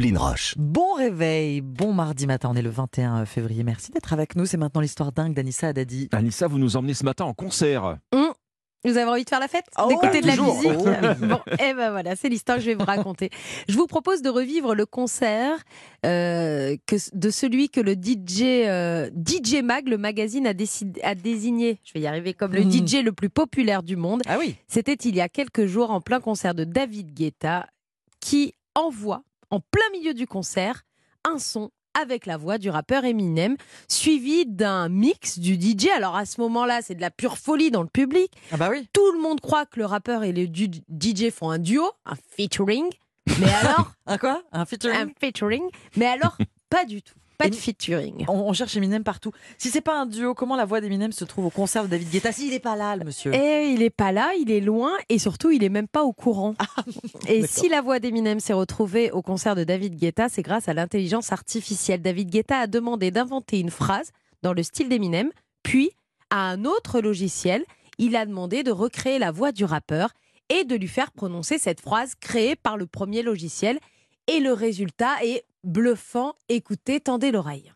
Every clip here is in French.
Roche. Bon réveil, bon mardi matin, on est le 21 février. Merci d'être avec nous. C'est maintenant l'histoire dingue d'Anissa Haddadi. Anissa, vous nous emmenez ce matin en concert. Vous avez envie de faire la fête Oh, D'écouter de la musique Oh. Bon, et ben voilà, c'est l'histoire que je vais vous raconter. Je vous propose de revivre le concert euh, que, de celui que le DJ, euh, DJ Mag, le magazine, a, décidé, a désigné, je vais y arriver, comme le Mhm. DJ le plus populaire du monde. Ah oui C'était il y a quelques jours en plein concert de David Guetta qui envoie en plein milieu du concert un son avec la voix du rappeur Eminem, suivi d'un mix du DJ. Alors à ce moment-là, c'est de la pure folie dans le public. Ah bah oui Tout le monde croit que le rappeur et le DJ font un duo, un featuring. Mais alors, Un quoi? Un featuring? Un featuring. Mais alors, pas du tout. Pas de featuring. on, on cherche Eminem partout. Si c'est pas un duo, comment la voix d'Eminem se trouve au concert de David Guetta? S'il n'est pas là, le monsieur. Et il est pas là, il est loin et surtout il est même pas au courant. et d'accord. si la voix d'Eminem s'est retrouvée au concert de David Guetta, c'est grâce à l'intelligence artificielle. David Guetta a demandé d'inventer une phrase dans le style d'Eminem, puis à un autre logiciel, il a demandé de recréer la voix du rappeur et de lui faire prononcer cette phrase créée par le premier logiciel. Et le résultat est bluffant. Écoutez, tendez l'oreille.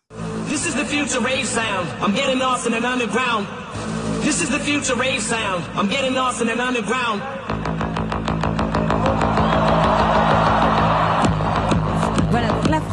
This is the future rave sound. I'm getting lost in an underground. This is the future rave sound. I'm getting lost in an underground.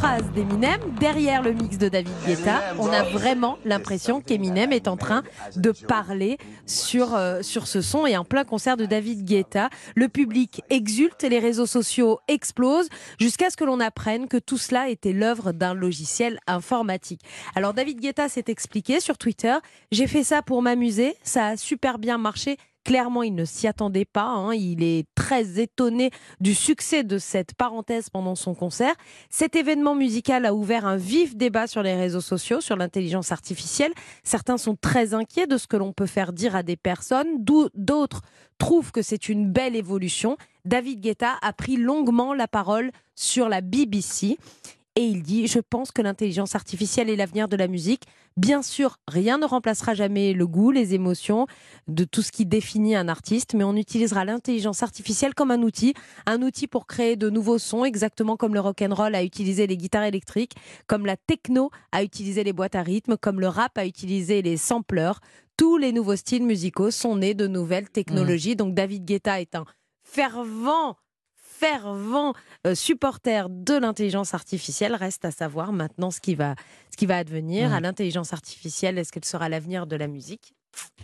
Phrase d'Eminem. Derrière le mix de David Guetta, on a vraiment l'impression qu'Eminem est en train de parler sur, euh, sur ce son et en plein concert de David Guetta. Le public exulte et les réseaux sociaux explosent jusqu'à ce que l'on apprenne que tout cela était l'œuvre d'un logiciel informatique. Alors David Guetta s'est expliqué sur Twitter, j'ai fait ça pour m'amuser, ça a super bien marché. Clairement, il ne s'y attendait pas. hein. Il est très étonné du succès de cette parenthèse pendant son concert. Cet événement musical a ouvert un vif débat sur les réseaux sociaux, sur l'intelligence artificielle. Certains sont très inquiets de ce que l'on peut faire dire à des personnes, d'autres trouvent que c'est une belle évolution. David Guetta a pris longuement la parole sur la BBC. Et il dit, je pense que l'intelligence artificielle est l'avenir de la musique. Bien sûr, rien ne remplacera jamais le goût, les émotions, de tout ce qui définit un artiste, mais on utilisera l'intelligence artificielle comme un outil, un outil pour créer de nouveaux sons, exactement comme le rock and roll a utilisé les guitares électriques, comme la techno a utilisé les boîtes à rythme, comme le rap a utilisé les sampleurs. Tous les nouveaux styles musicaux sont nés de nouvelles technologies. Donc David Guetta est un fervent fervent euh, supporter de l'intelligence artificielle. Reste à savoir maintenant ce qui va, ce qui va advenir à l'intelligence artificielle. Est-ce qu'elle sera l'avenir de la musique?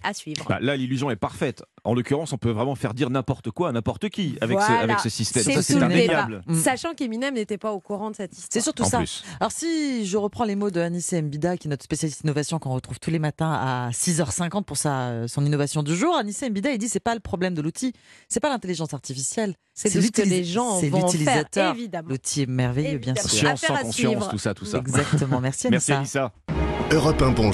À suivre. Bah, là, l'illusion est parfaite. En l'occurrence, on peut vraiment faire dire n'importe quoi à n'importe qui avec, ce, Voilà. avec ce système. C'est Ça, indéniable. débat. Sachant qu'Eminem n'était pas au courant de cette histoire. C'est surtout En ça. plus. Alors si je reprends les mots de Anissa Mbida, qui est notre spécialiste innovation qu'on retrouve tous les matins à 6h50 pour sa, son innovation du jour, Anissa Mbida, il dit c'est pas le problème de l'outil, c'est pas l'intelligence artificielle, C'est ce que les gens c'est vont en faire, l'utilisateur. évidemment. L'outil est merveilleux, bien sûr. Science sans conscience, tout ça, tout ça. Exactement. Merci Merci Anissa. Anissa. Europe 1 Bonjour.